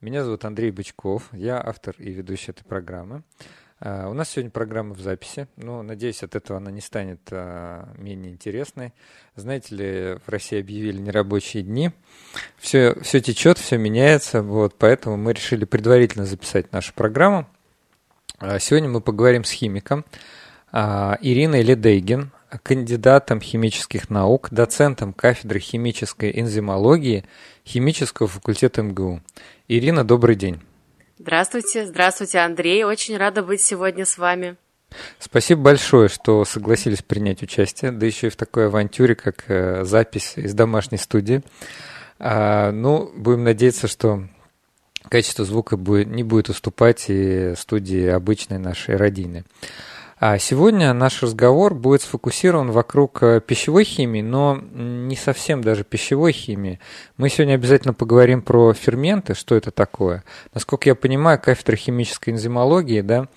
Меня зовут Андрей Бычков, я автор и ведущий этой программы. Uh, у нас сегодня программа в записи, но надеюсь, от этого она не станет uh, менее интересной. Знаете ли, в России объявили нерабочие дни, все, все течет, все меняется, вот, поэтому мы решили предварительно записать нашу программу. Uh, сегодня мы поговорим с химиком Ириной Ледейгин, кандидатом химических наук, доцентом кафедры химической энзимологии химического факультета МГУ. Ирина, добрый день. Здравствуйте, здравствуйте, Андрей. Очень рада быть сегодня с вами. Спасибо большое, что согласились принять участие, да еще и в такой авантюре, как э, запись из домашней студии. А, ну, будем надеяться, что качество звука не будет уступать и студии обычной нашей родины. А сегодня наш разговор будет сфокусирован вокруг э, пищевой химии, но не совсем даже пищевой химии. Мы сегодня обязательно поговорим про ферменты, что это такое. Насколько я понимаю, кафедра химической энзимологии, да,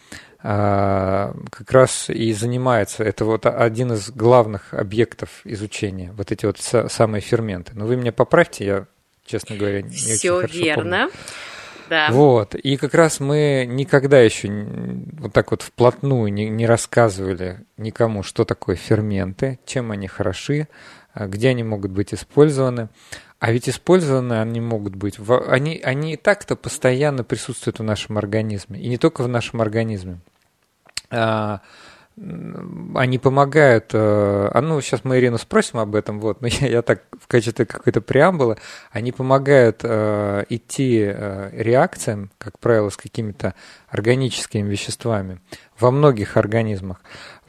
а, как раз и занимается, это вот один из главных объектов изучения, вот эти вот самые ферменты. Но вы меня поправьте, я, честно говоря, не Все очень верно. Помню. Да. Вот. И как раз мы никогда еще вот так вот вплотную не, не рассказывали никому, что такое ферменты, чем они хороши, а, где они могут быть использованы. А ведь использованы они могут быть, они, они и так-то постоянно присутствуют в нашем организме, и не только в нашем организме. Они помогают, э, а ну сейчас мы Ирину спросим об этом, вот, но я, я так в качестве какой-то преамбулы, они помогают э, идти э, реакциям, как правило, с какими-то органическими веществами во многих организмах.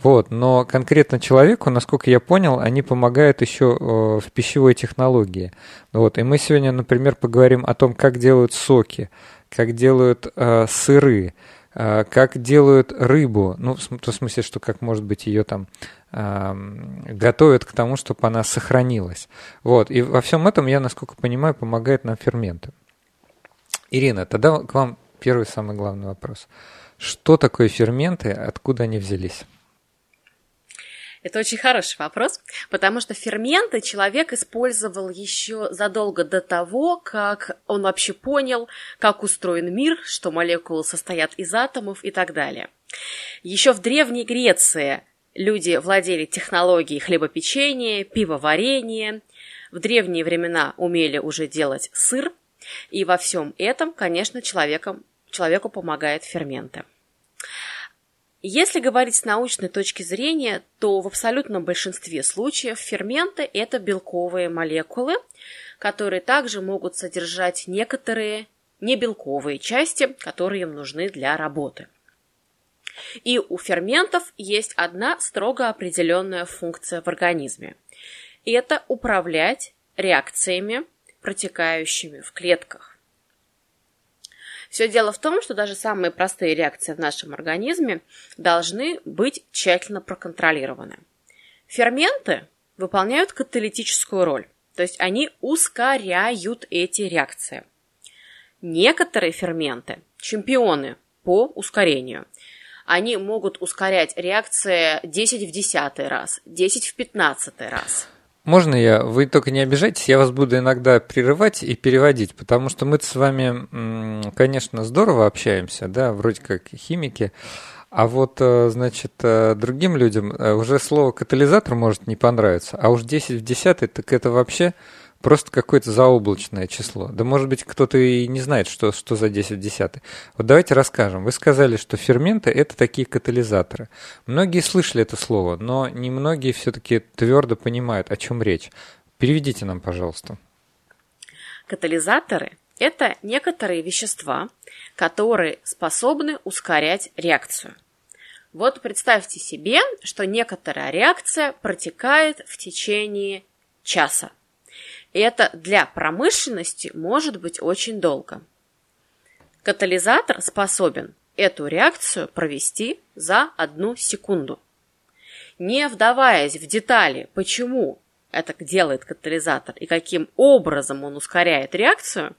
Вот, но конкретно человеку, насколько я понял, они помогают еще э, в пищевой технологии. Вот, и мы сегодня, например, поговорим о том, как делают соки, как делают э, сыры, как делают рыбу, ну, в смысле, что как, может быть, ее там готовят к тому, чтобы она сохранилась. Вот, и во всем этом, я, насколько понимаю, помогает нам ферменты. Ирина, тогда к вам первый самый главный вопрос. Что такое ферменты, откуда они взялись? Это очень хороший вопрос, потому что ферменты человек использовал еще задолго до того, как он вообще понял, как устроен мир, что молекулы состоят из атомов и так далее. Еще в Древней Греции люди владели технологией хлебопечения, пивоварения, в древние времена умели уже делать сыр, и во всем этом, конечно, человеком, человеку помогают ферменты. Если говорить с научной точки зрения, то в абсолютном большинстве случаев ферменты – это белковые молекулы, которые также могут содержать некоторые небелковые части, которые им нужны для работы. И у ферментов есть одна строго определенная функция в организме. Это управлять реакциями, протекающими в клетках. Все дело в том, что даже самые простые реакции в нашем организме должны быть тщательно проконтролированы. Ферменты выполняют каталитическую роль, то есть они ускоряют эти реакции. Некоторые ферменты – чемпионы по ускорению. Они могут ускорять реакции 10 в 10 раз, 10 в 15 раз. Можно я? Вы только не обижайтесь, я вас буду иногда прерывать и переводить, потому что мы с вами, конечно, здорово общаемся, да, вроде как химики, а вот, э, значит, э, другим людям э, уже слово катализатор может не понравиться, а уж 10 в 10, так это вообще просто какое-то заоблачное число. Да может быть кто-то и не знает, что, что за 10 в 10. Вот давайте расскажем. Вы сказали, что ферменты – это такие катализаторы. Многие слышали это слово, но не многие все-таки твердо понимают, о чем речь. Переведите нам, пожалуйста. Катализаторы – это некоторые вещества, которые способны ускорять реакцию. Вот представьте себе, что некоторая реакция протекает в течение часа. Это для промышленности может быть очень долго. Катализатор способен эту реакцию провести за одну секунду. Не вдаваясь в детали, почему это делает катализатор и каким образом он ускоряет реакцию,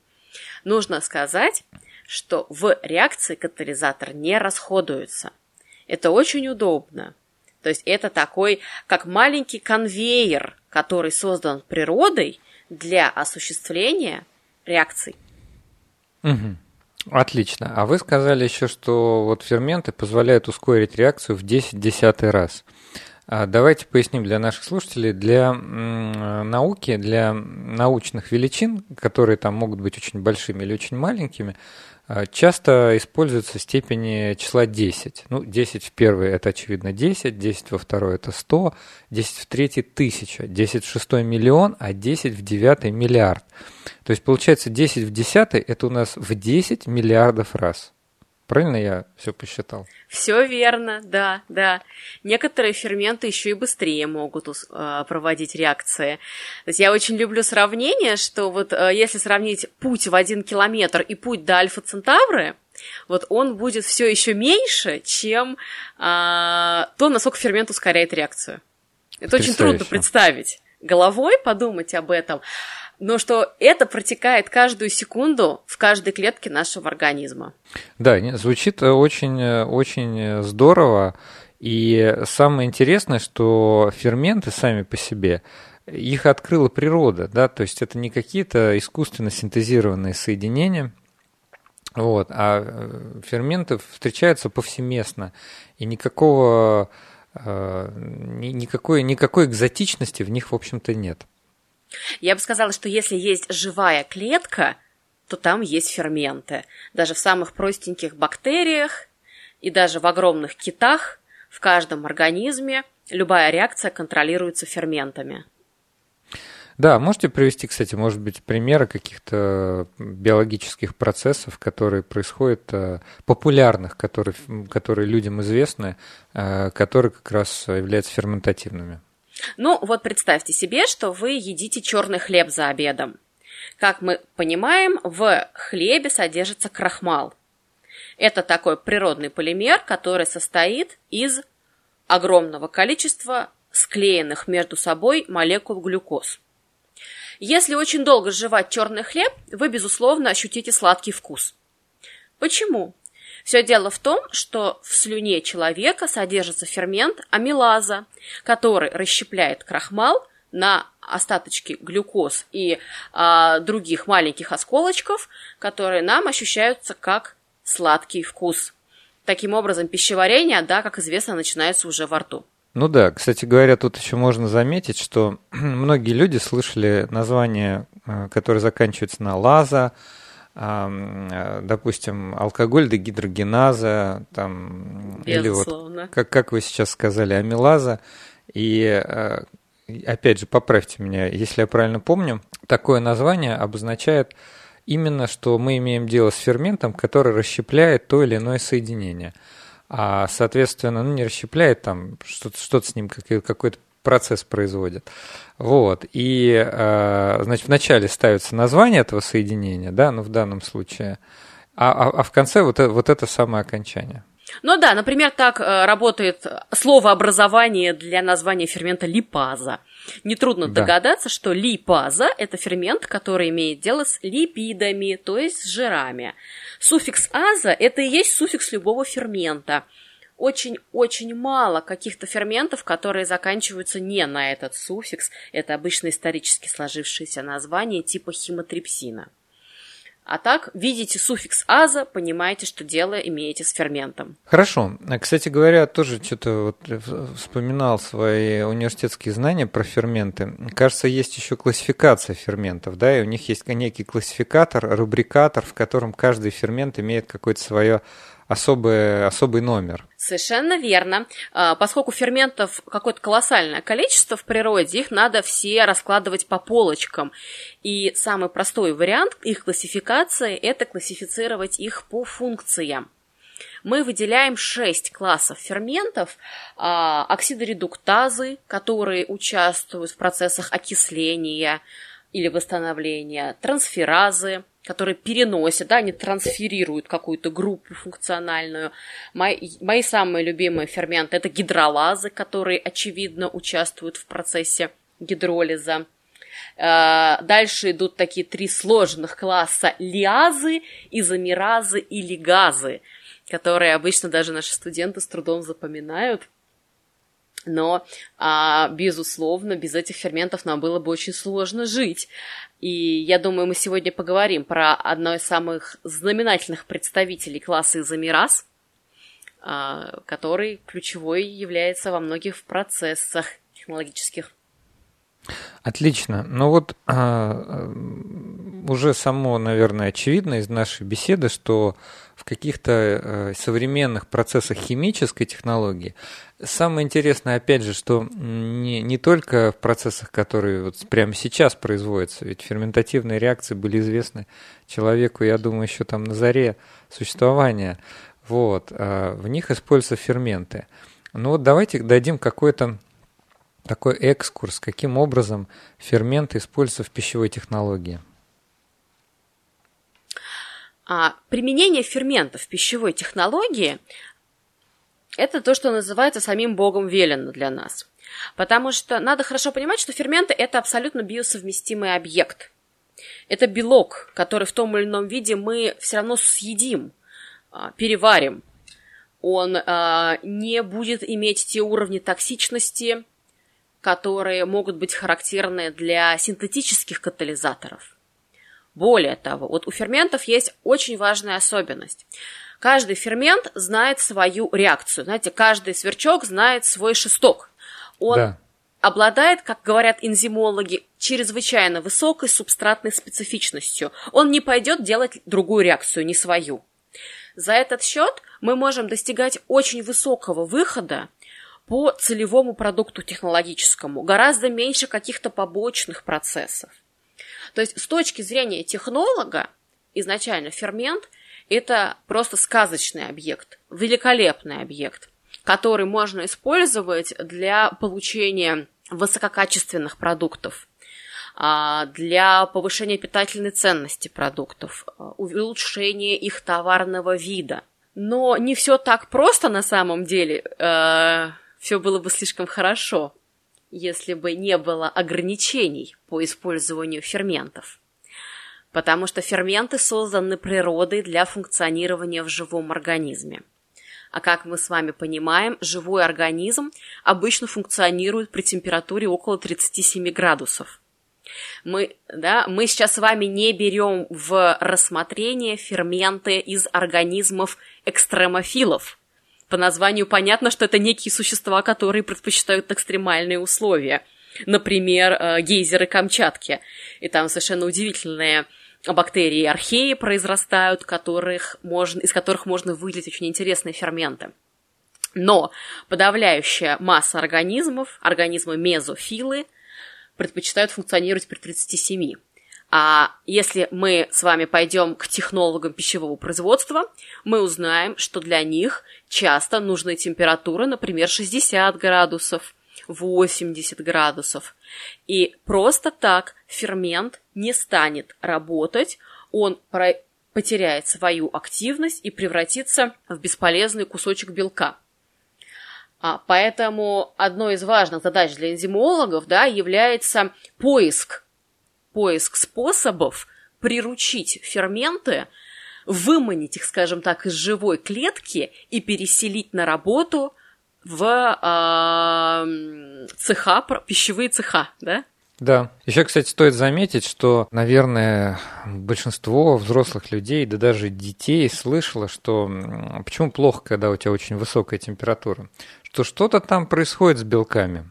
нужно сказать, что в реакции катализатор не расходуется. Это очень удобно. То есть это такой, как маленький конвейер, который создан природой для осуществления реакций. Угу. Отлично. А вы сказали еще, что вот ферменты позволяют ускорить реакцию в 10 десятый раз. А давайте поясним для наших слушателей, для науки, для научных величин, которые там могут быть очень большими или очень маленькими, часто используются степени числа 10. Ну, 10 в первый – это, очевидно, 10, 10 во второй – это 100, 10 в третий – 1000, 10 в шестой – миллион, а 10 в девятый – миллиард. То есть, получается, 10 в десятый – это у нас в 10 миллиардов раз. Правильно я все посчитал? Все верно, да, да. Некоторые ферменты еще и быстрее могут э, проводить реакции. То есть я очень люблю сравнение, что вот э, если сравнить путь в один километр и путь до Альфа Центавры, вот он будет все еще меньше, чем э, то, насколько фермент ускоряет реакцию. Это очень трудно представить. Головой подумать об этом но что это протекает каждую секунду в каждой клетке нашего организма. Да, звучит очень, очень здорово. И самое интересное, что ферменты сами по себе, их открыла природа, да, то есть это не какие-то искусственно синтезированные соединения, вот, а э, ферменты встречаются повсеместно, и никакого, э, никакой, никакой экзотичности в них, в общем-то, нет. Я бы сказала, что если есть живая клетка, то там есть ферменты. Даже в самых простеньких бактериях и даже в огромных китах в каждом организме любая реакция контролируется ферментами. Да, можете привести, кстати, может быть, примеры каких-то биологических процессов, которые происходят, э, популярных, которые, которые людям известны, э, которые как раз являются ферментативными? Ну, вот представьте себе, что вы едите черный хлеб за обедом. Как мы понимаем, в хлебе содержится крахмал. Это такой природный полимер, который состоит из огромного количества склеенных между собой молекул глюкоз. Если очень долго жевать черный хлеб, вы, безусловно, ощутите сладкий вкус. Почему? Все дело в том, что в слюне человека содержится фермент амилаза, который расщепляет крахмал на остаточки глюкоз и а, других маленьких осколочков, которые нам ощущаются как сладкий вкус. Таким образом, пищеварение, да, как известно, начинается уже во рту. Ну да, кстати говоря, тут еще можно заметить, что многие люди слышали название, э, которое заканчивается на лаза, допустим, алкоголь дегидрогеназа, там, или вот, как, как вы сейчас сказали, амилаза. И э, опять же, поправьте меня, если я правильно помню, такое название обозначает именно, что мы имеем дело с ферментом, который расщепляет то или иное соединение. А, соответственно, ну, не расщепляет там, что-то, что-то с ним, какой-то процесс производит. Вот. И, э, значит, вначале ставится название этого соединения, да, ну, в данном случае, а, а, а в конце вот, это, вот это самое окончание. Ну да, например, так э, работает слово образование для названия фермента липаза. Нетрудно да. догадаться, что липаза – это фермент, который имеет дело с липидами, то есть с жирами. Суффикс аза – это и есть суффикс любого фермента – очень-очень мало каких-то ферментов, которые заканчиваются не на этот суффикс. Это обычно исторически сложившееся название типа химотрипсина. А так, видите суффикс аза, понимаете, что дело имеете с ферментом. Хорошо. Кстати говоря, тоже что-то вот вспоминал свои университетские знания про ферменты. Кажется, есть еще классификация ферментов, да, и у них есть некий классификатор, рубрикатор, в котором каждый фермент имеет какое-то свое особый, особый номер. Совершенно верно. А, поскольку ферментов какое-то колоссальное количество в природе, их надо все раскладывать по полочкам. И самый простой вариант их классификации – это классифицировать их по функциям. Мы выделяем шесть классов ферментов, а, оксидоредуктазы, которые участвуют в процессах окисления или восстановления, трансферазы, которые переносят, да, они трансферируют какую-то группу функциональную. Мои, мои самые любимые ферменты – это гидролазы, которые, очевидно, участвуют в процессе гидролиза. Э, дальше идут такие три сложных класса – лиазы, изомеразы и лигазы, которые обычно даже наши студенты с трудом запоминают. Но, а, безусловно, без этих ферментов нам было бы очень сложно жить. И я думаю, мы сегодня поговорим про одно из самых знаменательных представителей класса изомераз, а, который ключевой является во многих процессах технологических. Отлично. Ну вот а, уже само, наверное, очевидно из нашей беседы, что в каких-то э, современных процессах химической технологии самое интересное, опять же, что не, не только в процессах, которые вот прямо сейчас производятся, ведь ферментативные реакции были известны человеку, я думаю, еще там на заре существования, вот, а в них используются ферменты. Ну вот давайте дадим какой-то такой экскурс, каким образом ферменты используются в пищевой технологии. А, применение ферментов в пищевой технологии – это то, что называется самим Богом велено для нас. Потому что надо хорошо понимать, что ферменты – это абсолютно биосовместимый объект. Это белок, который в том или ином виде мы все равно съедим, а, переварим. Он а, не будет иметь те уровни токсичности, которые могут быть характерны для синтетических катализаторов. Более того, вот у ферментов есть очень важная особенность. Каждый фермент знает свою реакцию. Знаете, каждый сверчок знает свой шесток. Он да. обладает, как говорят энзимологи, чрезвычайно высокой субстратной специфичностью. Он не пойдет делать другую реакцию, не свою. За этот счет мы можем достигать очень высокого выхода по целевому продукту технологическому, гораздо меньше каких-то побочных процессов. То есть с точки зрения технолога, изначально фермент – это просто сказочный объект, великолепный объект, который можно использовать для получения высококачественных продуктов, а, для повышения питательной ценности продуктов, а, улучшения их товарного вида. Но не все так просто на самом деле. Э, все было бы слишком хорошо, если бы не было ограничений по использованию ферментов. Потому что ферменты созданы природой для функционирования в живом организме. А как мы с вами понимаем, живой организм обычно функционирует при температуре около 37 градусов. Мы, да, мы сейчас с вами не берем в рассмотрение ферменты из организмов экстремофилов – по названию понятно, что это некие существа, которые предпочитают экстремальные условия. Например, э, гейзеры Камчатки. И там совершенно удивительные бактерии археи произрастают, которых можно, из которых можно выделить очень интересные ферменты. Но подавляющая масса организмов, организмы мезофилы, предпочитают функционировать при 37. А если мы с вами пойдем к технологам пищевого производства, мы узнаем, что для них часто нужны температуры, например, 60 градусов, 80 градусов. И просто так фермент не станет работать, он потеряет свою активность и превратится в бесполезный кусочек белка. А, поэтому одной из важных задач для энзимологов да, является поиск поиск способов приручить ферменты, выманить их, скажем так, из живой клетки и переселить на работу в э, цеха, пищевые цеха, да? Да. Еще, кстати, стоит заметить, что, наверное, большинство взрослых людей, да даже детей слышало, что почему плохо, когда у тебя очень высокая температура, что что-то там происходит с белками.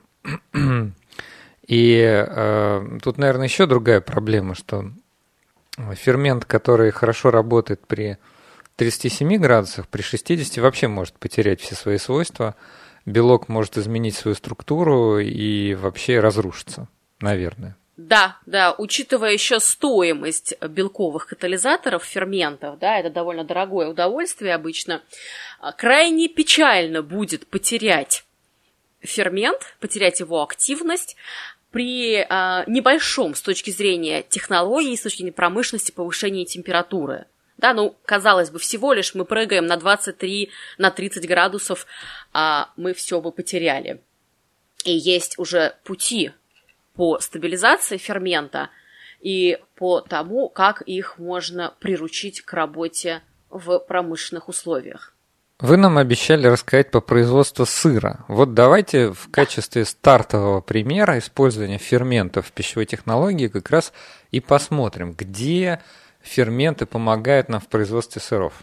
И э, тут, наверное, еще другая проблема, что фермент, который хорошо работает при 37 градусах, при 60 вообще может потерять все свои свойства. Белок может изменить свою структуру и вообще разрушиться, наверное. Да, да, учитывая еще стоимость белковых катализаторов, ферментов, да, это довольно дорогое удовольствие обычно, крайне печально будет потерять фермент, потерять его активность, при э, небольшом с точки зрения технологий, с точки зрения промышленности повышении температуры. Да, ну, казалось бы, всего лишь мы прыгаем на 23, на 30 градусов, а мы все бы потеряли. И есть уже пути по стабилизации фермента и по тому, как их можно приручить к работе в промышленных условиях. Вы нам обещали рассказать по производству сыра. Вот давайте в качестве стартового примера использования ферментов в пищевой технологии как раз и посмотрим, где ферменты помогают нам в производстве сыров.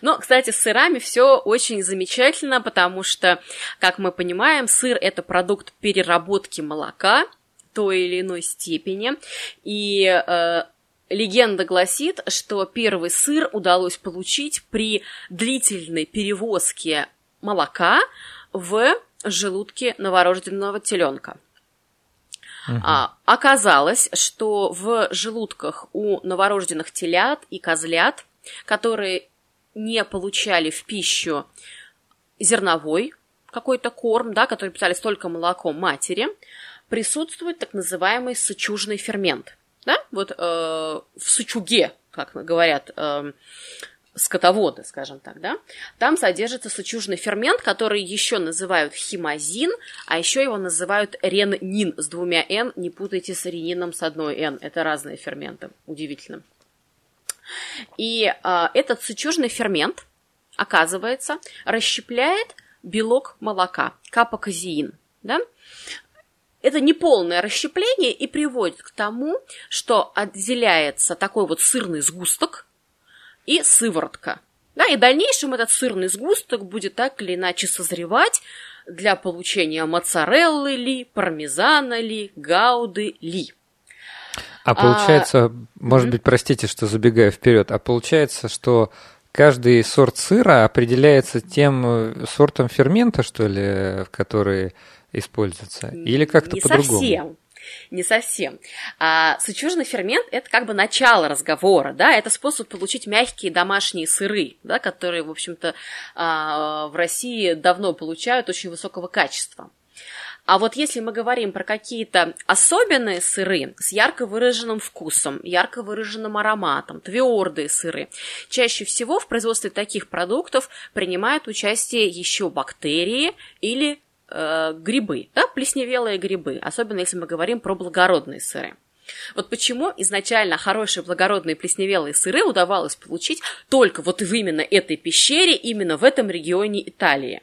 Но, кстати, с сырами все очень замечательно, потому что, как мы понимаем, сыр – это продукт переработки молока той или иной степени. И э, легенда гласит, что первый сыр удалось получить при длительной перевозке молока в желудке новорожденного теленка. Угу. А, оказалось, что в желудках у новорожденных телят и козлят, которые не получали в пищу зерновой какой-то корм, да, который питались только молоком матери, присутствует так называемый сычужный фермент. Да? Вот э, в сычуге, как говорят э, скотоводы, скажем так, да, там содержится сычужный фермент, который еще называют химозин, а еще его называют реннин с двумя «н», не путайте с ренином с одной «н», это разные ферменты, удивительно. И э, этот сычужный фермент, оказывается, расщепляет белок молока, капоказеин. Да? Это неполное расщепление и приводит к тому, что отделяется такой вот сырный сгусток и сыворотка. Да, и в дальнейшем этот сырный сгусток будет так или иначе созревать для получения моцареллы ли, пармезана ли, гауды ли. А получается, а, может быть, простите, что забегаю вперед, а получается, что каждый сорт сыра определяется тем э, сортом фермента, что ли, в который используется? Или как-то по-другому? совсем. Не совсем. А, сычужный фермент – это как бы начало разговора, да, это способ получить мягкие домашние сыры, да, которые, в общем-то, а, в России давно получают очень высокого качества. А вот если мы говорим про какие-то особенные сыры с ярко выраженным вкусом, ярко выраженным ароматом, твердые сыры, чаще всего в производстве таких продуктов принимают участие еще бактерии или э, грибы, да, плесневелые грибы, особенно если мы говорим про благородные сыры. Вот почему изначально хорошие благородные плесневелые сыры удавалось получить только вот в именно этой пещере, именно в этом регионе Италии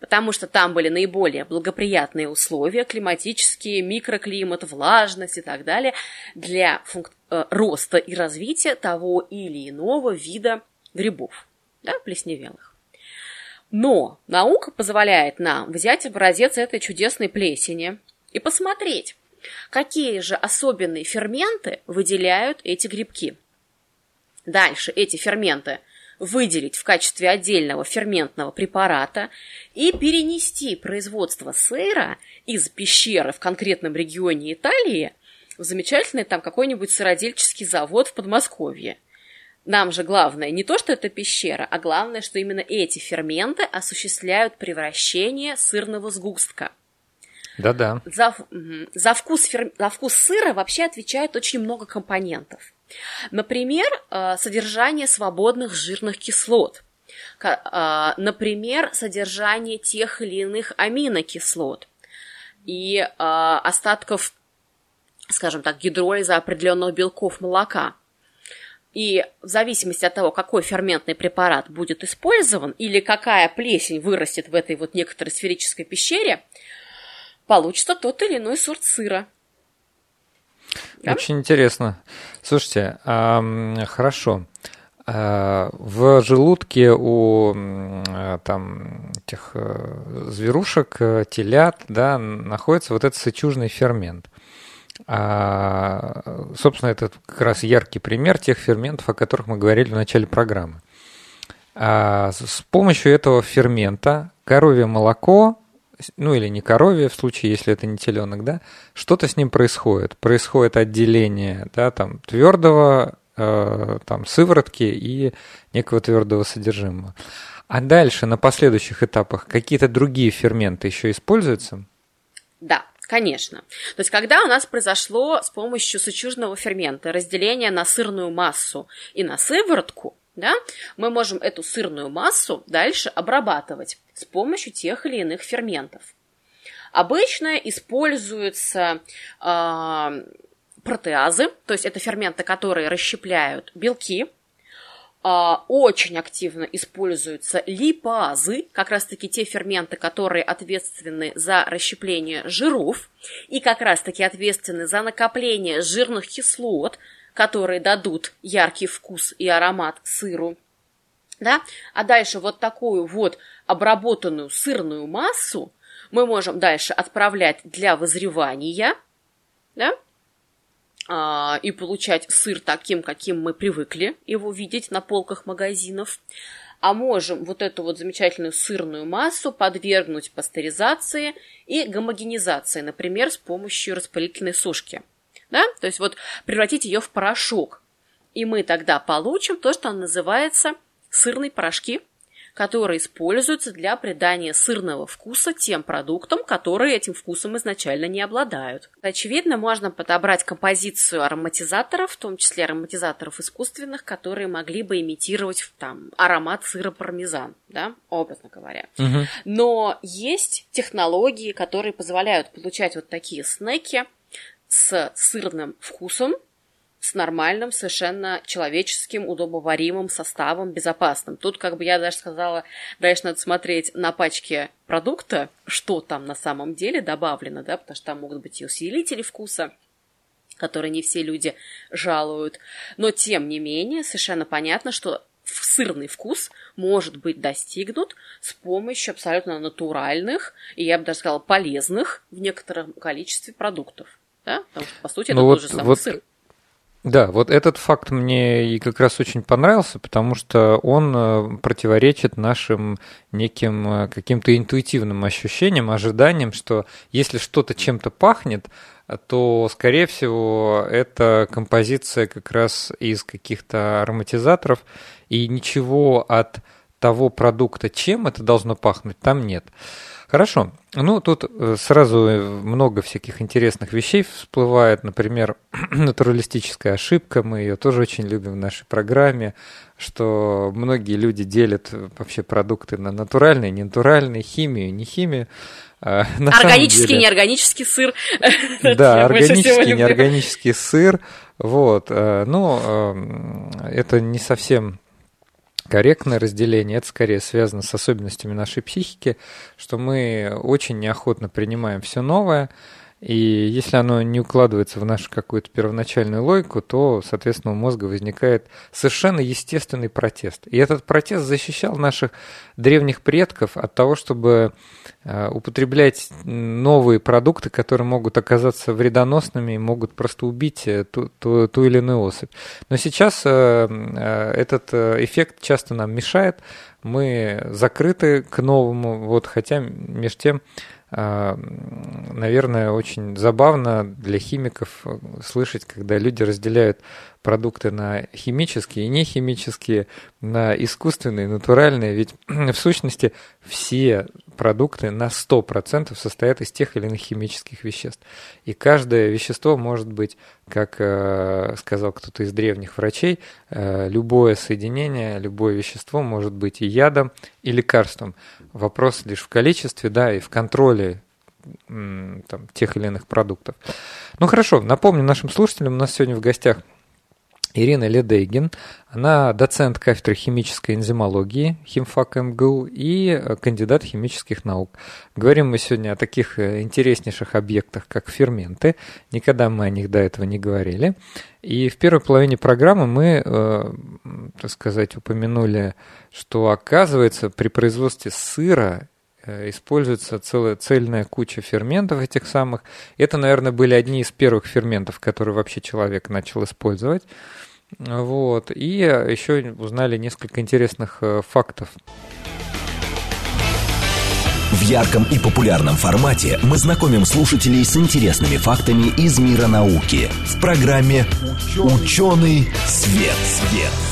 потому что там были наиболее благоприятные условия, климатические, микроклимат, влажность и так далее, для функ- э, роста и развития того или иного вида грибов, да, плесневелых. Но наука позволяет нам взять образец этой чудесной плесени и посмотреть, какие же особенные ферменты выделяют эти грибки. Дальше эти ферменты выделить в качестве отдельного ферментного препарата и перенести производство сыра из пещеры в конкретном регионе Италии в замечательный там какой-нибудь сыродельческий завод в Подмосковье. Нам же главное не то, что это пещера, а главное, что именно эти ферменты осуществляют превращение сырного сгустка. Да-да. За, за, вкус, фер, за вкус сыра вообще отвечает очень много компонентов. Например, э, содержание свободных жирных кислот. Э, например, содержание тех или иных аминокислот и э, остатков, скажем так, гидролиза определенных белков молока. И в зависимости от того, какой ферментный препарат будет использован или какая плесень вырастет в этой вот некоторой сферической пещере, получится тот или иной сорт сыра. Да? Очень интересно. Слушайте, а, хорошо. А, в желудке у там этих э, зверушек, э, телят, да, находится вот этот сычужный фермент. А, собственно, это как раз яркий пример тех ферментов, о которых мы говорили в начале программы. А, с помощью этого фермента коровье молоко ну или не коровье, в случае, если это не теленок, да, что-то с ним происходит. Происходит отделение, да, там, твердого, э, там, сыворотки и некого твердого содержимого. А дальше, на последующих этапах, какие-то другие ферменты еще используются? Да, Конечно. То есть, когда у нас произошло с помощью сычужного фермента разделение на сырную массу и на сыворотку, да, мы можем эту сырную массу дальше обрабатывать с помощью тех или иных ферментов. Обычно используются э, протеазы, то есть это ферменты, которые расщепляют белки, очень активно используются липазы, как раз-таки те ферменты, которые ответственны за расщепление жиров и как раз-таки ответственны за накопление жирных кислот, которые дадут яркий вкус и аромат сыру. Да? А дальше вот такую вот обработанную сырную массу мы можем дальше отправлять для вызревания, да? А, и получать сыр таким, каким мы привыкли его видеть на полках магазинов, а можем вот эту вот замечательную сырную массу подвергнуть пастеризации и гомогенизации, например, с помощью распылительной сушки. Да? То есть вот превратить ее в порошок. И мы тогда получим то, что называется сырные порошки, которые используются для придания сырного вкуса тем продуктам, которые этим вкусом изначально не обладают. Очевидно, можно подобрать композицию ароматизаторов, в том числе ароматизаторов искусственных, которые могли бы имитировать там, аромат сыра пармезан, да, образно говоря. Угу. Но есть технологии, которые позволяют получать вот такие снеки с сырным вкусом, с нормальным, совершенно человеческим, удобоваримым составом, безопасным. Тут, как бы я даже сказала, дальше надо смотреть на пачке продукта, что там на самом деле добавлено, да, потому что там могут быть и усилители вкуса, которые не все люди жалуют. Но, тем не менее, совершенно понятно, что сырный вкус может быть достигнут с помощью абсолютно натуральных и, я бы даже сказала, полезных в некотором количестве продуктов. Да? Потому что, по сути, ну это вот, тот же самый вот сыр. Да, вот этот факт мне и как раз очень понравился, потому что он э, противоречит нашим неким э, каким-то интуитивным ощущениям, ожиданиям, что если что-то чем-то пахнет, то, скорее всего, это композиция как раз из каких-то ароматизаторов, и ничего от того продукта, чем это должно пахнуть, там нет. Хорошо. Ну, тут э, сразу много всяких интересных вещей всплывает. Например, натуралистическая ошибка. Мы ее тоже очень любим в нашей программе, что многие люди делят вообще продукты на натуральные, ненатуральные, химию, не химию. А, органический, деле... неорганический сыр. Да, органический, неорганический сыр. Вот. Э, ну, э, это не совсем корректное разделение, это скорее связано с особенностями нашей психики, что мы очень неохотно принимаем все новое, и если оно не укладывается в нашу какую-то первоначальную логику, то, соответственно, у мозга возникает совершенно естественный протест. И этот протест защищал наших древних предков от того, чтобы э, употреблять новые продукты, которые могут оказаться вредоносными и могут просто убить э, ту, ту, ту или иную особь. Но сейчас э, этот эффект часто нам мешает, мы закрыты к новому, вот, хотя между тем наверное, очень забавно для химиков слышать, когда люди разделяют продукты на химические и нехимические, на искусственные, натуральные. Ведь в сущности все продукты на 100% состоят из тех или иных химических веществ. И каждое вещество может быть, как э, сказал кто-то из древних врачей, э, любое соединение, любое вещество может быть и ядом, и лекарством. Вопрос лишь в количестве, да, и в контроле там, тех или иных продуктов. Ну хорошо, напомню нашим слушателям, у нас сегодня в гостях Ирина Ледейгин. Она доцент кафедры химической энзимологии химфак МГУ и кандидат химических наук. Говорим мы сегодня о таких э, интереснейших объектах, как ферменты. Никогда мы о них до этого не говорили. И в первой половине программы мы, э, так сказать, упомянули, что оказывается при производстве сыра Э, используется целая цельная куча ферментов этих самых. Это, наверное, были одни из первых ферментов, которые вообще человек начал использовать. Вот. И еще узнали несколько интересных э, фактов. В ярком и популярном формате мы знакомим слушателей с интересными фактами из мира науки в программе «Ученый свет». свет.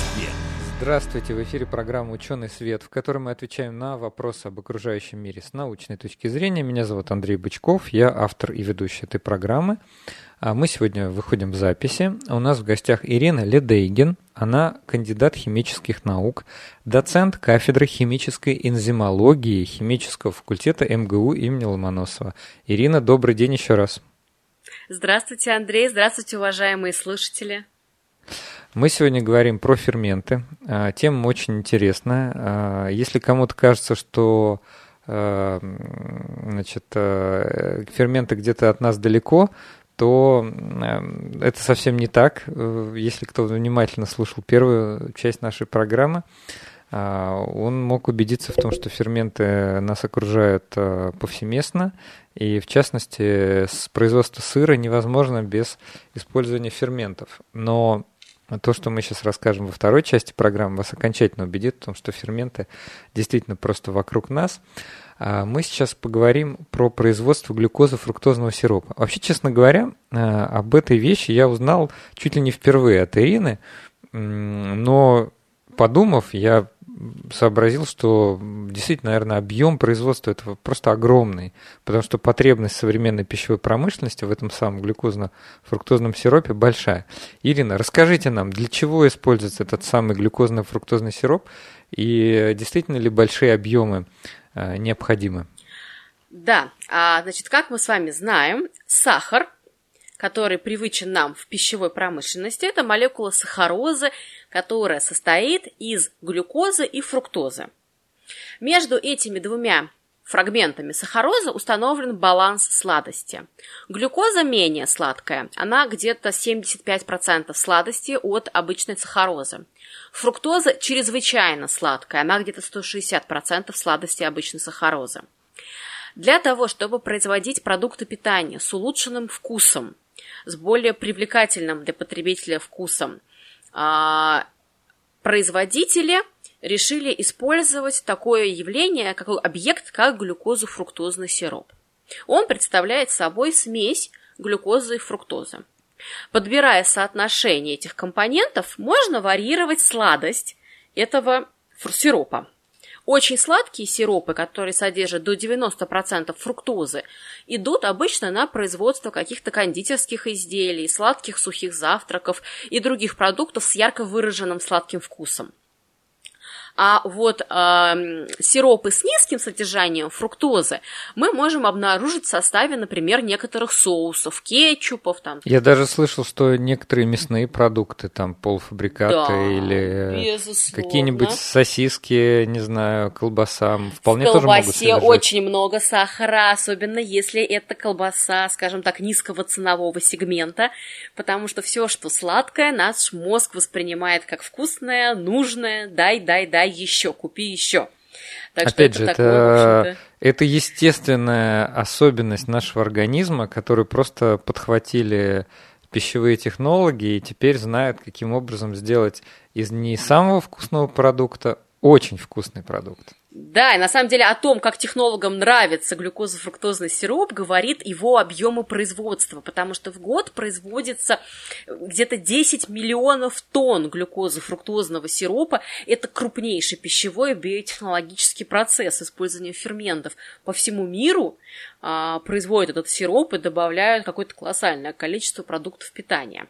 Здравствуйте, в эфире программа «Ученый свет», в которой мы отвечаем на вопросы об окружающем мире с научной точки зрения. Меня зовут Андрей Бычков, я автор и ведущий этой программы. А мы сегодня выходим в записи. У нас в гостях Ирина Ледейгин. Она кандидат химических наук, доцент кафедры химической энзимологии химического факультета МГУ имени Ломоносова. Ирина, добрый день еще раз. Здравствуйте, Андрей. Здравствуйте, уважаемые слушатели. Мы сегодня говорим про ферменты. А, тема очень интересная. А, если кому-то кажется, что а, значит, ферменты где-то от нас далеко, то это совсем не так. Если кто внимательно слушал первую часть нашей программы, он мог убедиться в том, что ферменты нас окружают повсеместно, и в частности, с производства сыра невозможно без использования ферментов. Но то, что мы сейчас расскажем во второй части программы, вас окончательно убедит в том, что ферменты действительно просто вокруг нас. А мы сейчас поговорим про производство глюкозы фруктозного сиропа. Вообще, честно говоря, а, об этой вещи я узнал чуть ли не впервые от Ирины, но подумав, я сообразил, что действительно, наверное, объем производства этого просто огромный, потому что потребность современной пищевой промышленности в этом самом глюкозно-фруктозном сиропе большая. Ирина, расскажите нам, для чего используется этот самый глюкозно-фруктозный сироп и действительно ли большие объемы э, необходимы? Да, а, значит, как мы с вами знаем, сахар, который привычен нам в пищевой промышленности, это молекула сахарозы, которая состоит из глюкозы и фруктозы. Между этими двумя фрагментами сахарозы установлен баланс сладости. Глюкоза менее сладкая, она где-то 75% сладости от обычной сахарозы. Фруктоза чрезвычайно сладкая, она где-то 160% сладости обычной сахарозы. Для того, чтобы производить продукты питания с улучшенным вкусом, с более привлекательным для потребителя вкусом, производители решили использовать такое явление, как объект, как глюкозу-фруктозный сироп. Он представляет собой смесь глюкозы и фруктозы. Подбирая соотношение этих компонентов, можно варьировать сладость этого сиропа. Очень сладкие сиропы, которые содержат до 90% фруктозы, идут обычно на производство каких-то кондитерских изделий, сладких сухих завтраков и других продуктов с ярко выраженным сладким вкусом. А вот э, сиропы с низким содержанием фруктозы мы можем обнаружить в составе, например, некоторых соусов, кетчупов. Там. Я даже слышал, что некоторые мясные продукты, там полуфабрикаты да, или какие-нибудь сосиски, не знаю, колбаса, вполне в тоже могут содержать. очень много сахара, особенно если это колбаса, скажем так, низкого ценового сегмента, потому что все, что сладкое, наш мозг воспринимает как вкусное, нужное, дай, дай, дай еще, купи еще. Так Опять что это же, такое, это, это естественная особенность нашего организма, которую просто подхватили пищевые технологии и теперь знают, каким образом сделать из не самого вкусного продукта очень вкусный продукт. Да, и на самом деле о том, как технологам нравится глюкозофруктозный сироп, говорит его объемы производства, потому что в год производится где-то 10 миллионов тонн глюкозофруктозного сиропа. Это крупнейший пищевой биотехнологический процесс использования ферментов. По всему миру а, производят этот сироп и добавляют какое-то колоссальное количество продуктов питания.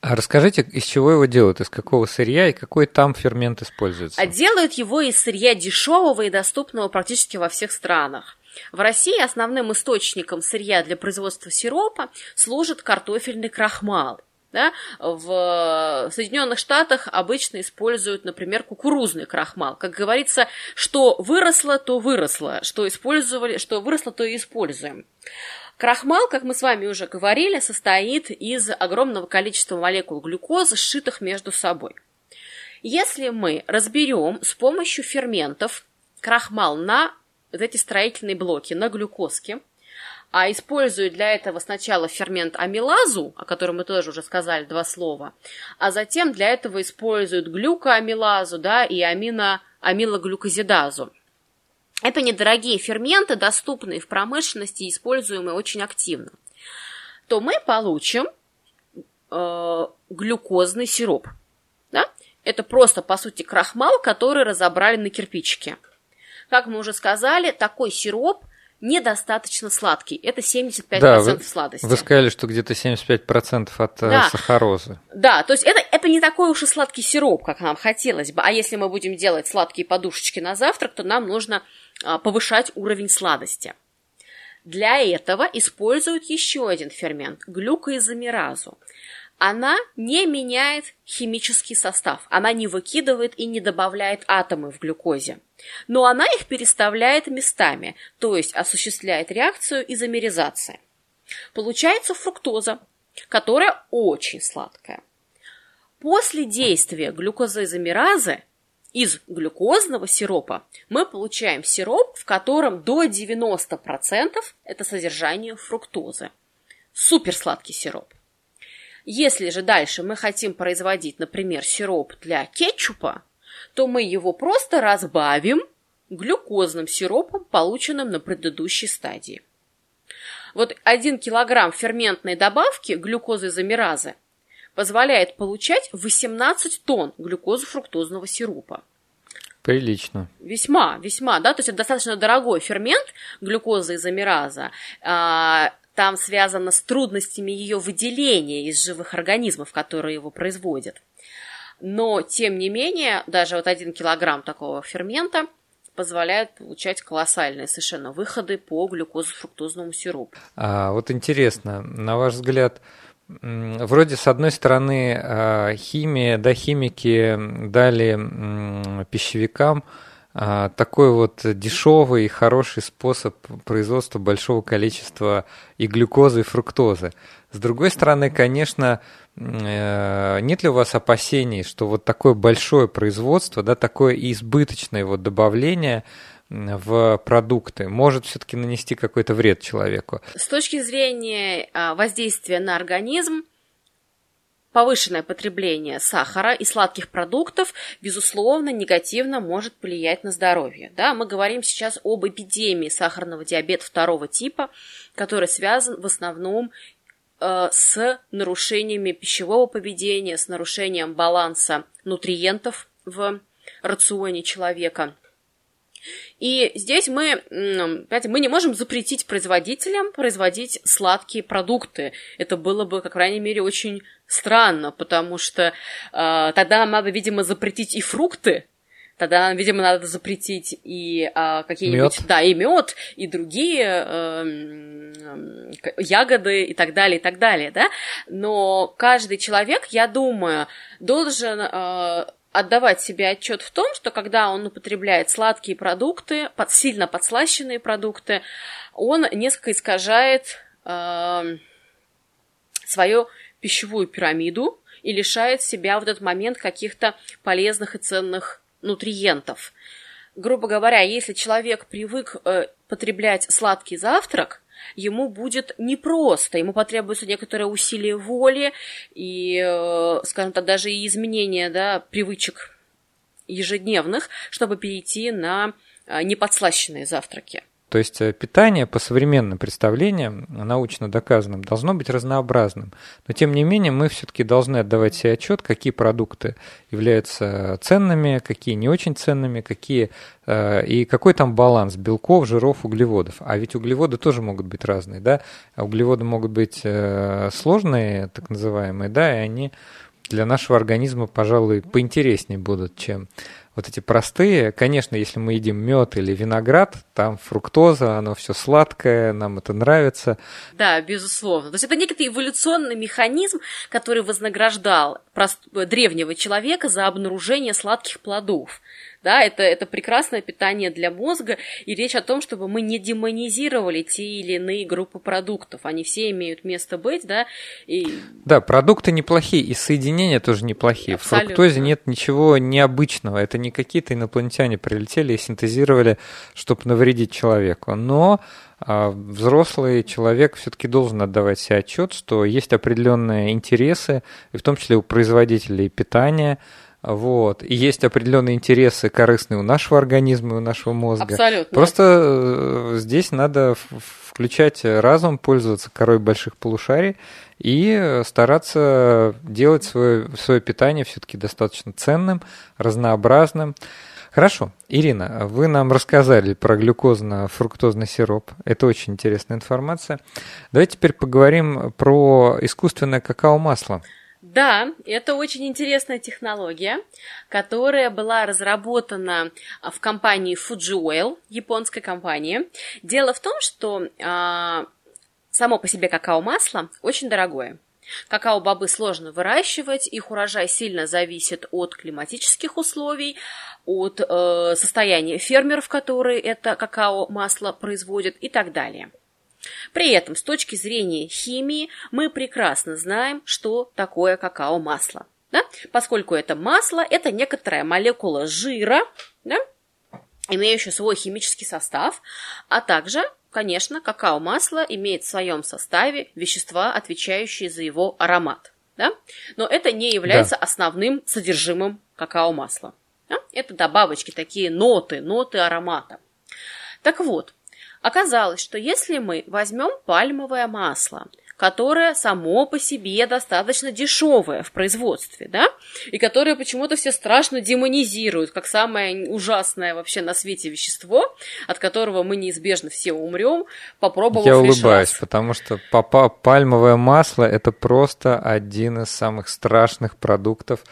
А расскажите, из чего его делают, из какого сырья и какой там фермент используется? А делают его из сырья дешевого и доступного практически во всех странах. В России основным источником сырья для производства сиропа служит картофельный крахмал. Да? В Соединенных Штатах обычно используют, например, кукурузный крахмал. Как говорится, что выросло, то выросло, что использовали, что выросло, то и используем. Крахмал, как мы с вами уже говорили, состоит из огромного количества молекул глюкозы, сшитых между собой. Если мы разберем с помощью ферментов крахмал на вот эти строительные блоки, на глюкозке, а используют для этого сначала фермент амилазу, о котором мы тоже уже сказали два слова, а затем для этого используют глюкоамилазу да, и амино, амилоглюкозидазу. Это недорогие ферменты, доступные в промышленности и используемые очень активно. То мы получим э, глюкозный сироп. Да? Это просто, по сути, крахмал, который разобрали на кирпичики. Как мы уже сказали, такой сироп недостаточно сладкий. Это 75% да, вы, сладости. Вы сказали, что где-то 75% от э, да. сахарозы. Да, то есть это, это не такой уж и сладкий сироп, как нам хотелось бы. А если мы будем делать сладкие подушечки на завтрак, то нам нужно а, повышать уровень сладости. Для этого используют еще один фермент – глюкоизомеразу она не меняет химический состав, она не выкидывает и не добавляет атомы в глюкозе, но она их переставляет местами, то есть осуществляет реакцию изомеризации. Получается фруктоза, которая очень сладкая. После действия глюкозоизомеразы из глюкозного сиропа мы получаем сироп, в котором до 90% это содержание фруктозы. Суперсладкий сироп. Если же дальше мы хотим производить, например, сироп для кетчупа, то мы его просто разбавим глюкозным сиропом, полученным на предыдущей стадии. Вот 1 килограмм ферментной добавки глюкозы-замеразы позволяет получать 18 тонн глюкозо-фруктозного сиропа. Прилично. Весьма, весьма, да, то есть это достаточно дорогой фермент глюкоза изомераза. Там связано с трудностями ее выделения из живых организмов, которые его производят. Но, тем не менее, даже вот один килограмм такого фермента позволяет получать колоссальные совершенно выходы по глюкозо-фруктозному сиропу. А, вот интересно, на ваш взгляд, вроде с одной стороны а, химия, да, химики дали пищевикам такой вот дешевый и хороший способ производства большого количества и глюкозы, и фруктозы. С другой стороны, конечно, э, нет ли у вас опасений, что вот такое большое производство, да, такое избыточное вот добавление в продукты может все-таки нанести какой-то вред человеку? С точки зрения а, воздействия на организм, Повышенное потребление сахара и сладких продуктов, безусловно, негативно может влиять на здоровье. Да, мы говорим сейчас об эпидемии сахарного диабета второго типа, который связан в основном э, с нарушениями пищевого поведения, с нарушением баланса нутриентов в рационе человека – и здесь мы, понимаете, мы не можем запретить производителям производить сладкие продукты. Это было бы, как крайней мере, очень странно, потому что э, тогда надо, видимо, запретить и фрукты, тогда, видимо, надо запретить и э, какие-нибудь, мед. да, и мед, и другие э, э, ягоды и так далее, и так далее, да. Но каждый человек, я думаю, должен э, отдавать себе отчет в том, что когда он употребляет сладкие продукты, под, сильно подслащенные продукты, он несколько искажает э, свою пищевую пирамиду и лишает себя в этот момент каких-то полезных и ценных нутриентов. Грубо говоря, если человек привык э, потреблять сладкий завтрак, ему будет непросто, ему потребуется некоторое усилие воли и, э, скажем так, даже и изменение да, привычек ежедневных, чтобы перейти на э, неподслащенные завтраки. То есть э, питание по современным представлениям, научно доказанным, должно быть разнообразным. Но тем не менее мы все-таки должны отдавать себе отчет, какие продукты являются ценными, какие не очень ценными, какие э, и какой там баланс белков, жиров, углеводов. А ведь углеводы тоже могут быть разные, да? А углеводы могут быть э, сложные, так называемые, да, и они для нашего организма, пожалуй, поинтереснее будут, чем вот эти простые. Конечно, если мы едим мед или виноград, там фруктоза, оно все сладкое, нам это нравится. Да, безусловно. То есть это некий эволюционный механизм, который вознаграждал древнего человека за обнаружение сладких плодов. Да, это, это прекрасное питание для мозга, и речь о том, чтобы мы не демонизировали те или иные группы продуктов. Они все имеют место быть, да. И... Да, продукты неплохие, и соединения тоже неплохие. Абсолютно. В фруктозе нет ничего необычного. Это не какие-то инопланетяне прилетели и синтезировали, чтобы навредить человеку. Но а взрослый человек все-таки должен отдавать себе отчет, что есть определенные интересы, и в том числе у производителей питания, вот. И есть определенные интересы корыстные у нашего организма и у нашего мозга. Абсолютно. Просто э, здесь надо включать разум, пользоваться корой больших полушарий и стараться делать свое, свое питание все-таки достаточно ценным, разнообразным. Хорошо. Ирина, вы нам рассказали про глюкозно-фруктозный сироп. Это очень интересная информация. Давайте теперь поговорим про искусственное какао-масло. Да, это очень интересная технология, которая была разработана в компании Fuji Oil, японской компании. Дело в том, что а, само по себе какао-масло очень дорогое. Какао-бобы сложно выращивать, их урожай сильно зависит от климатических условий, от э, состояния фермеров, которые это какао-масло производят и так далее. При этом, с точки зрения химии, мы прекрасно знаем, что такое какао-масло. Да? Поскольку это масло, это некоторая молекула жира, да? имеющая свой химический состав, а также Конечно, какао-масло имеет в своем составе вещества, отвечающие за его аромат. Да? Но это не является да. основным содержимым какао-масла. Да? Это добавочки, такие ноты, ноты аромата. Так вот, оказалось, что если мы возьмем пальмовое масло, которое само по себе достаточно дешевое в производстве, да, и которое почему-то все страшно демонизируют, как самое ужасное вообще на свете вещество, от которого мы неизбежно все умрем, попробовав Я улыбаюсь, раз. потому что пальмовое масло – это просто один из самых страшных продуктов,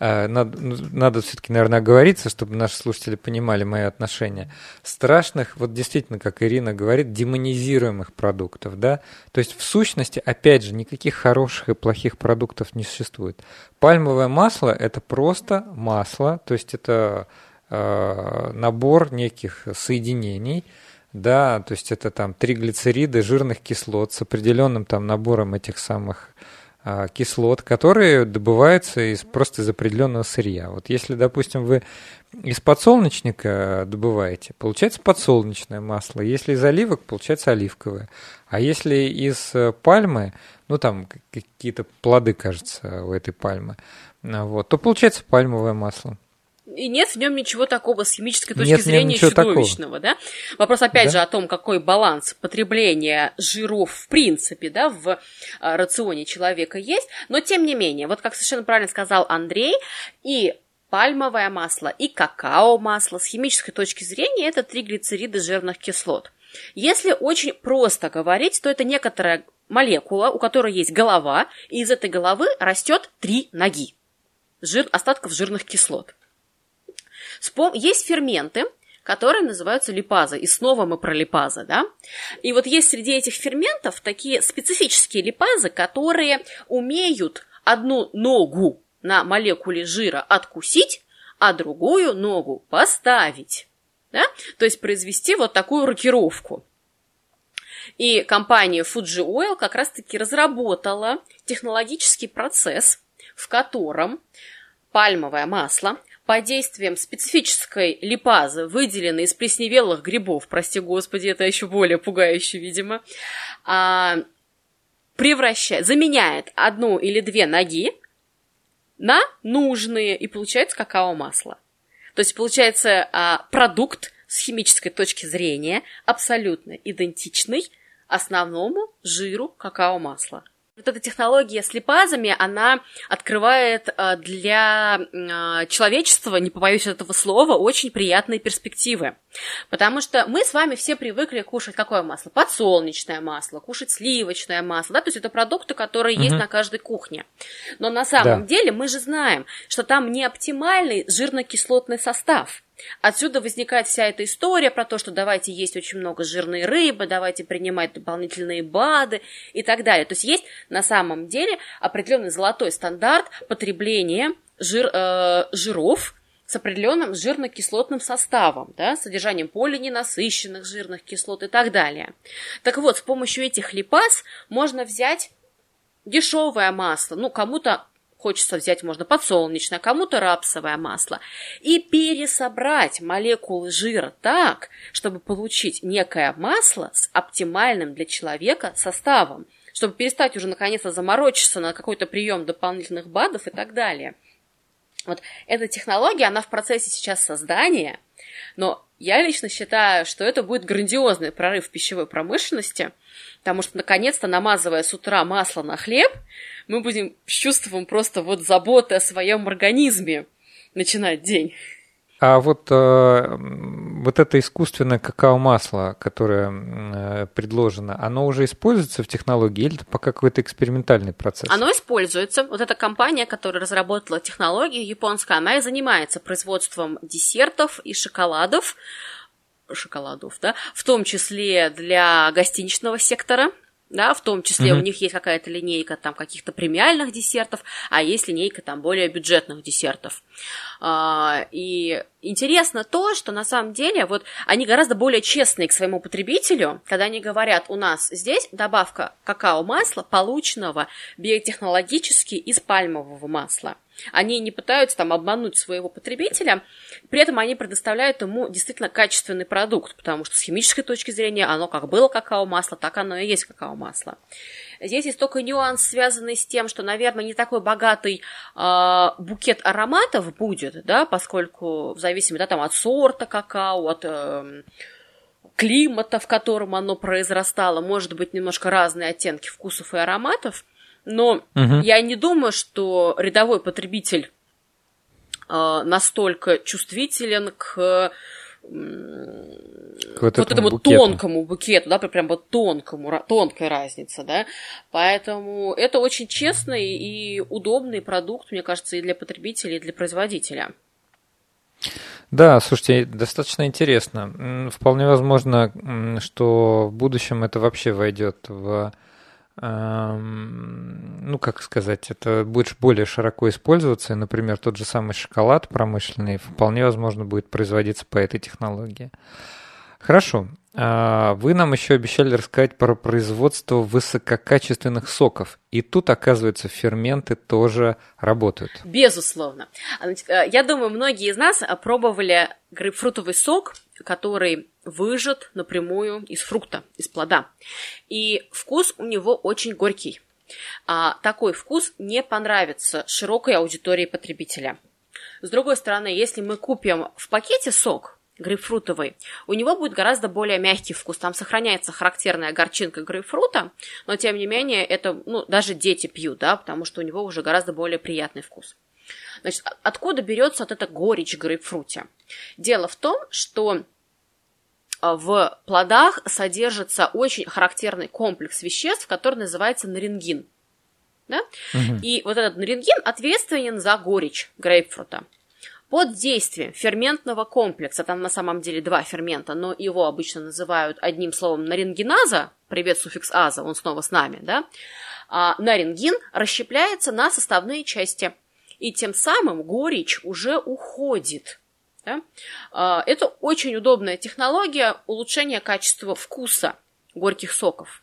надо, ну, надо все-таки, наверное, оговориться, чтобы наши слушатели понимали мои отношения. Страшных, вот действительно, как Ирина говорит, демонизируемых продуктов, да. То есть, в сущности, опять же, никаких хороших и плохих продуктов не существует. Пальмовое масло – это просто масло, то есть это э, набор неких соединений, да, то есть это там триглицериды жирных кислот с определенным там набором этих самых а, кислот, которые добываются из, просто из определенного сырья. Вот если, допустим, вы из подсолнечника добываете, получается подсолнечное масло. Если из оливок, получается оливковое. А если из э, пальмы, ну там какие-то плоды, кажется, у этой пальмы, вот, то получается пальмовое масло. И нет в нем ничего такого с химической точки нет зрения чудовищного, такого. да? Вопрос опять да? же о том, какой баланс потребления жиров в принципе, да, в а, рационе человека есть. Но тем не менее, вот как совершенно правильно сказал Андрей, и пальмовое масло, и какао-масло с химической точки зрения это триглицериды жирных кислот. Если очень просто говорить, то это некоторая молекула, у которой есть голова, и из этой головы растет три ноги жир, остатков жирных кислот. Есть ферменты, которые называются липазы. И снова мы про липазы, да? И вот есть среди этих ферментов такие специфические липазы, которые умеют одну ногу на молекуле жира откусить, а другую ногу поставить. Да? То есть произвести вот такую рокировку. И компания Fuji Oil как раз-таки разработала технологический процесс, в котором пальмовое масло под действием специфической липазы, выделенной из плесневелых грибов, прости господи, это еще более пугающе, видимо, а, превращает, заменяет одну или две ноги на нужные, и получается какао-масло. То есть получается а, продукт с химической точки зрения абсолютно идентичный основному жиру какао-масла. Вот эта технология с липазами, она открывает э, для э, человечества, не побоюсь этого слова, очень приятные перспективы. Потому что мы с вами все привыкли кушать какое масло? Подсолнечное масло, кушать сливочное масло, да, то есть это продукты, которые угу. есть на каждой кухне. Но на самом да. деле мы же знаем, что там не оптимальный жирно-кислотный состав. Отсюда возникает вся эта история про то, что давайте есть очень много жирной рыбы, давайте принимать дополнительные БАДы и так далее. То есть есть на самом деле определенный золотой стандарт потребления жир, э, жиров с определенным жирно-кислотным составом, да, содержанием полиненасыщенных жирных кислот и так далее. Так вот, с помощью этих липаз можно взять дешевое масло, ну, кому-то хочется взять можно подсолнечное, кому-то рапсовое масло, и пересобрать молекулы жира так, чтобы получить некое масло с оптимальным для человека составом, чтобы перестать уже наконец-то заморочиться на какой-то прием дополнительных БАДов и так далее. Вот эта технология, она в процессе сейчас создания, но я лично считаю, что это будет грандиозный прорыв пищевой промышленности, потому что, наконец-то, намазывая с утра масло на хлеб, мы будем с чувством просто вот заботы о своем организме начинать день. А вот, э, вот это искусственное какао-масло, которое э, предложено, оно уже используется в технологии или это пока какой-то экспериментальный процесс? Оно используется. Вот эта компания, которая разработала технологию японская, она и занимается производством десертов и шоколадов, шоколадов, да, в том числе для гостиничного сектора, да, в том числе mm-hmm. у них есть какая-то линейка там каких-то премиальных десертов, а есть линейка там более бюджетных десертов. А, и интересно то, что на самом деле вот они гораздо более честные к своему потребителю, когда они говорят, у нас здесь добавка какао-масла, полученного биотехнологически из пальмового масла. Они не пытаются там обмануть своего потребителя, при этом они предоставляют ему действительно качественный продукт, потому что с химической точки зрения оно как было какао-масло, так оно и есть какао-масло. Здесь есть только нюанс, связанный с тем, что, наверное, не такой богатый э, букет ароматов будет, да, поскольку в зависимости да, там, от сорта какао, от э, климата, в котором оно произрастало, может быть немножко разные оттенки вкусов и ароматов. Но угу. я не думаю, что рядовой потребитель э, настолько чувствителен к вот, вот этому букету. тонкому букету, да, прям вот тонкому, тонкая разница, да. Поэтому это очень честный и удобный продукт, мне кажется, и для потребителя, и для производителя. Да, слушайте, достаточно интересно. Вполне возможно, что в будущем это вообще войдет в ну, как сказать, это будет более широко использоваться, и, например, тот же самый шоколад промышленный вполне возможно будет производиться по этой технологии. Хорошо. А, вы нам еще обещали рассказать про производство высококачественных соков. И тут, оказывается, ферменты тоже работают. Безусловно. Э, я думаю, многие из нас пробовали грейпфрутовый сок, который выжат напрямую из фрукта, из плода. И вкус у него очень горький. А такой вкус не понравится широкой аудитории потребителя. С другой стороны, если мы купим в пакете сок, грейпфрутовый, у него будет гораздо более мягкий вкус. Там сохраняется характерная горчинка грейпфрута, но тем не менее это, ну, даже дети пьют, да, потому что у него уже гораздо более приятный вкус. Значит, откуда берется вот эта горечь грейпфруте? Дело в том, что а, в плодах содержится очень характерный комплекс веществ, который называется нарингин. Да? Угу. И вот этот нарингин ответственен за горечь грейпфрута. Под действием ферментного комплекса, там на самом деле два фермента, но его обычно называют одним словом нарингиназа, привет суффикс аза, он снова с нами, да, а нарингин расщепляется на составные части, и тем самым горечь уже уходит да? А, это очень удобная технология улучшения качества вкуса горьких соков.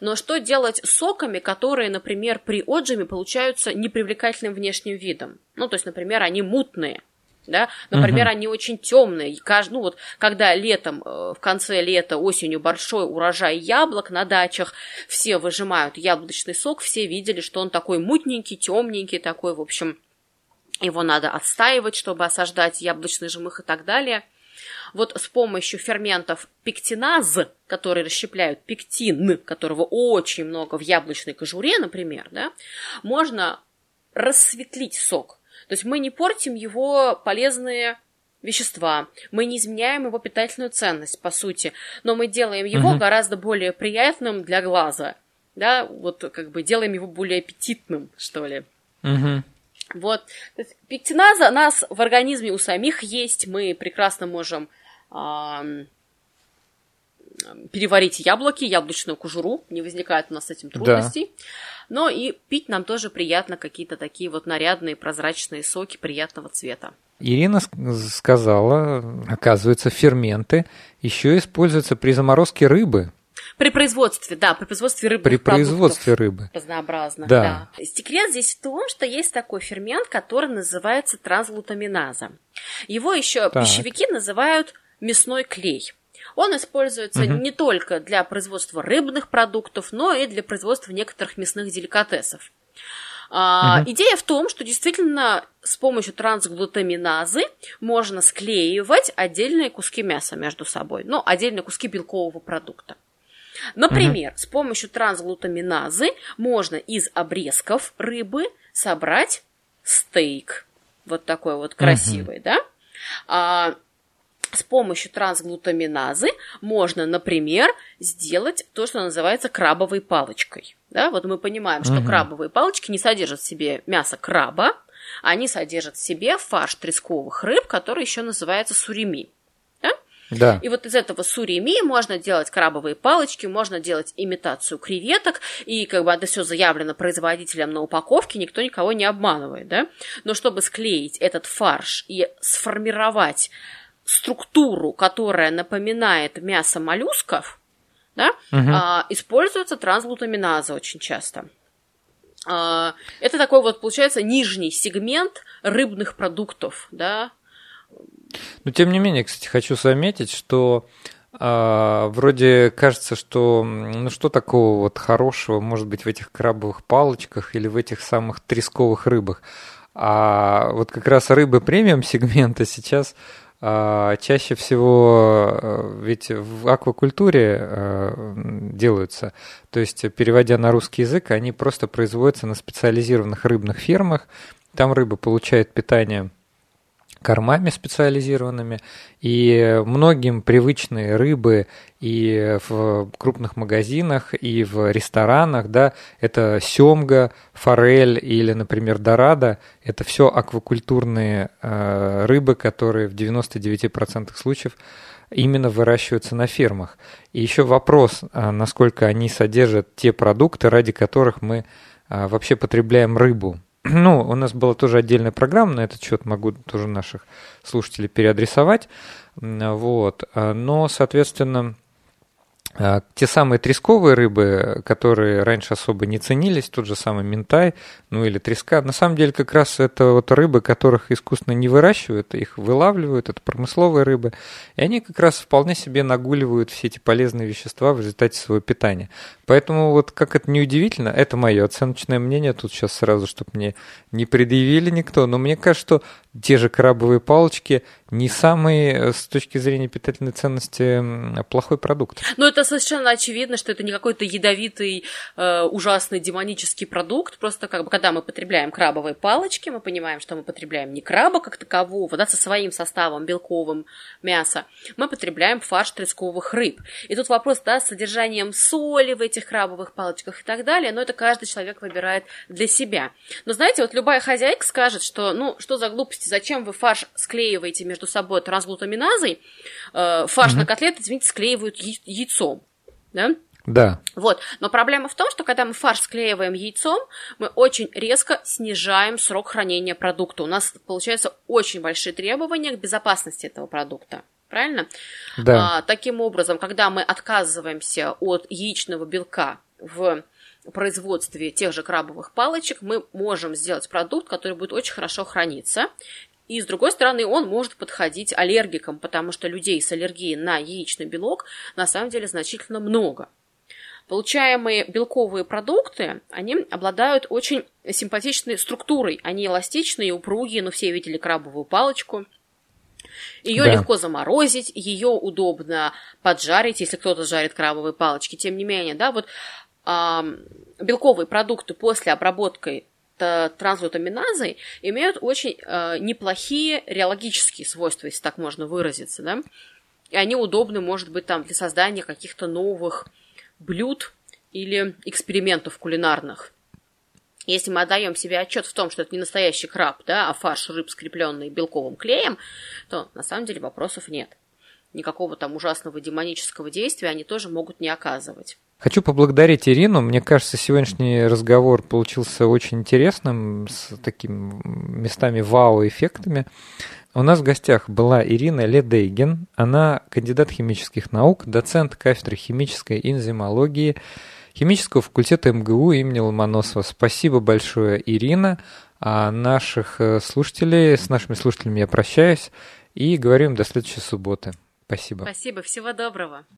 Но что делать с соками, которые, например, при отжиме получаются непривлекательным внешним видом? Ну, то есть, например, они мутные, да, например, угу. они очень темные. Ну вот, когда летом, э, в конце лета, осенью большой урожай яблок на дачах, все выжимают яблочный сок, все видели, что он такой мутненький, темненький, такой, в общем, его надо отстаивать, чтобы осаждать яблочный жмых и так далее. Вот с помощью ферментов пектиназ, которые расщепляют пектин, которого очень много в яблочной кожуре, например, да, можно рассветлить сок. То есть мы не портим его полезные вещества, мы не изменяем его питательную ценность, по сути, но мы делаем его угу. гораздо более приятным для глаза, да, вот как бы делаем его более аппетитным, что ли. Угу. Вот. Пектиназа нас в организме у самих есть. Мы прекрасно можем э, переварить яблоки, яблочную кожуру. Не возникает у нас с этим трудностей. Да. Но и пить нам тоже приятно какие-то такие вот нарядные прозрачные соки приятного цвета. Ирина сказала, оказывается, ферменты еще используются при заморозке рыбы. При производстве, да, при производстве рыбы. При производстве рыбы. Разнообразно, да. да. Секрет здесь в том, что есть такой фермент, который называется транслутаминаза. Его еще так. пищевики называют мясной клей. Он используется угу. не только для производства рыбных продуктов, но и для производства некоторых мясных деликатесов. А, угу. Идея в том, что действительно с помощью трансглутаминазы можно склеивать отдельные куски мяса между собой, ну, отдельные куски белкового продукта. Например, угу. с помощью трансглутаминазы можно из обрезков рыбы собрать стейк. Вот такой вот красивый, угу. да? А, с помощью трансглутаминазы можно, например, сделать то, что называется крабовой палочкой. Да, вот мы понимаем, что угу. крабовые палочки не содержат в себе мясо краба, они содержат в себе фарш тресковых рыб, который еще называется сурими. Да? И вот из этого сурими можно делать крабовые палочки, можно делать имитацию креветок, и как бы это все заявлено производителем на упаковке, никто никого не обманывает, да? Но чтобы склеить этот фарш и сформировать структуру, которая напоминает мясо моллюсков, да, угу. а, используется трансглутаминаза очень часто. А, это такой вот, получается, нижний сегмент рыбных продуктов, да. Но тем не менее, кстати, хочу заметить, что а, вроде кажется, что ну что такого вот хорошего может быть в этих крабовых палочках или в этих самых тресковых рыбах. А вот как раз рыбы премиум сегмента сейчас а, чаще всего э, ведь в аквакультуре э, делаются, то есть переводя на русский язык, они просто производятся на специализированных рыбных фермах. Там рыба получает питание кормами специализированными, и многим привычные рыбы и в крупных магазинах, и в ресторанах, да, это семга, форель или, например, дорадо, это все аквакультурные э, рыбы, которые в 99% случаев именно выращиваются на фермах. И еще вопрос, а насколько они содержат те продукты, ради которых мы а, вообще потребляем рыбу. Ну, у нас была тоже отдельная программа на этот счет, могу тоже наших слушателей переадресовать. Вот. Но, соответственно, а, те самые тресковые рыбы, которые раньше особо не ценились, тот же самый ментай, ну или треска, на самом деле как раз это вот рыбы, которых искусственно не выращивают, их вылавливают, это промысловые рыбы, и они как раз вполне себе нагуливают все эти полезные вещества в результате своего питания. Поэтому вот как это не удивительно, это мое оценочное мнение, тут сейчас сразу, чтобы мне не предъявили никто, но мне кажется, что те же крабовые палочки не самый э, с точки зрения питательной ценности плохой продукт. Ну, это совершенно очевидно, что это не какой-то ядовитый, э, ужасный демонический продукт. Просто как бы, когда мы потребляем крабовые палочки, мы понимаем, что мы потребляем не краба как такового, да, со своим составом белковым мяса, мы потребляем фарш тресковых рыб. И тут вопрос, да, с содержанием соли в этих крабовых палочках и так далее, но это каждый человек выбирает для себя. Но знаете, вот любая хозяйка скажет, что, ну, что за глупости, зачем вы фарш склеиваете между собой трансглутаминазой, э, фарш угу. на котлеты, извините, склеивают яйцом, да? Да. Вот. Но проблема в том, что когда мы фарш склеиваем яйцом, мы очень резко снижаем срок хранения продукта. У нас получаются очень большие требования к безопасности этого продукта. Правильно? Да. А, таким образом, когда мы отказываемся от яичного белка в производстве тех же крабовых палочек, мы можем сделать продукт, который будет очень хорошо храниться. И, с другой стороны, он может подходить аллергикам, потому что людей с аллергией на яичный белок на самом деле значительно много. Получаемые белковые продукты, они обладают очень симпатичной структурой. Они эластичные, упругие, ну все видели крабовую палочку – ее да. легко заморозить, ее удобно поджарить, если кто-то жарит крабовые палочки. Тем не менее, да, вот белковые продукты после обработки трансглутаминазой имеют очень э, неплохие реологические свойства, если так можно выразиться, да, и они удобны, может быть, там для создания каких-то новых блюд или экспериментов кулинарных. Если мы отдаем себе отчет в том, что это не настоящий краб, да, а фарш рыб, скрепленный белковым клеем, то на самом деле вопросов нет. Никакого там ужасного демонического действия они тоже могут не оказывать. Хочу поблагодарить Ирину. Мне кажется, сегодняшний разговор получился очень интересным, с такими местами вау-эффектами. У нас в гостях была Ирина Ледейген. Она кандидат химических наук, доцент кафедры химической энзимологии химического факультета МГУ имени Ломоносова. Спасибо большое, Ирина. А наших э, слушателей, с нашими слушателями я прощаюсь и говорю им до следующей субботы. Спасибо. Спасибо, всего доброго.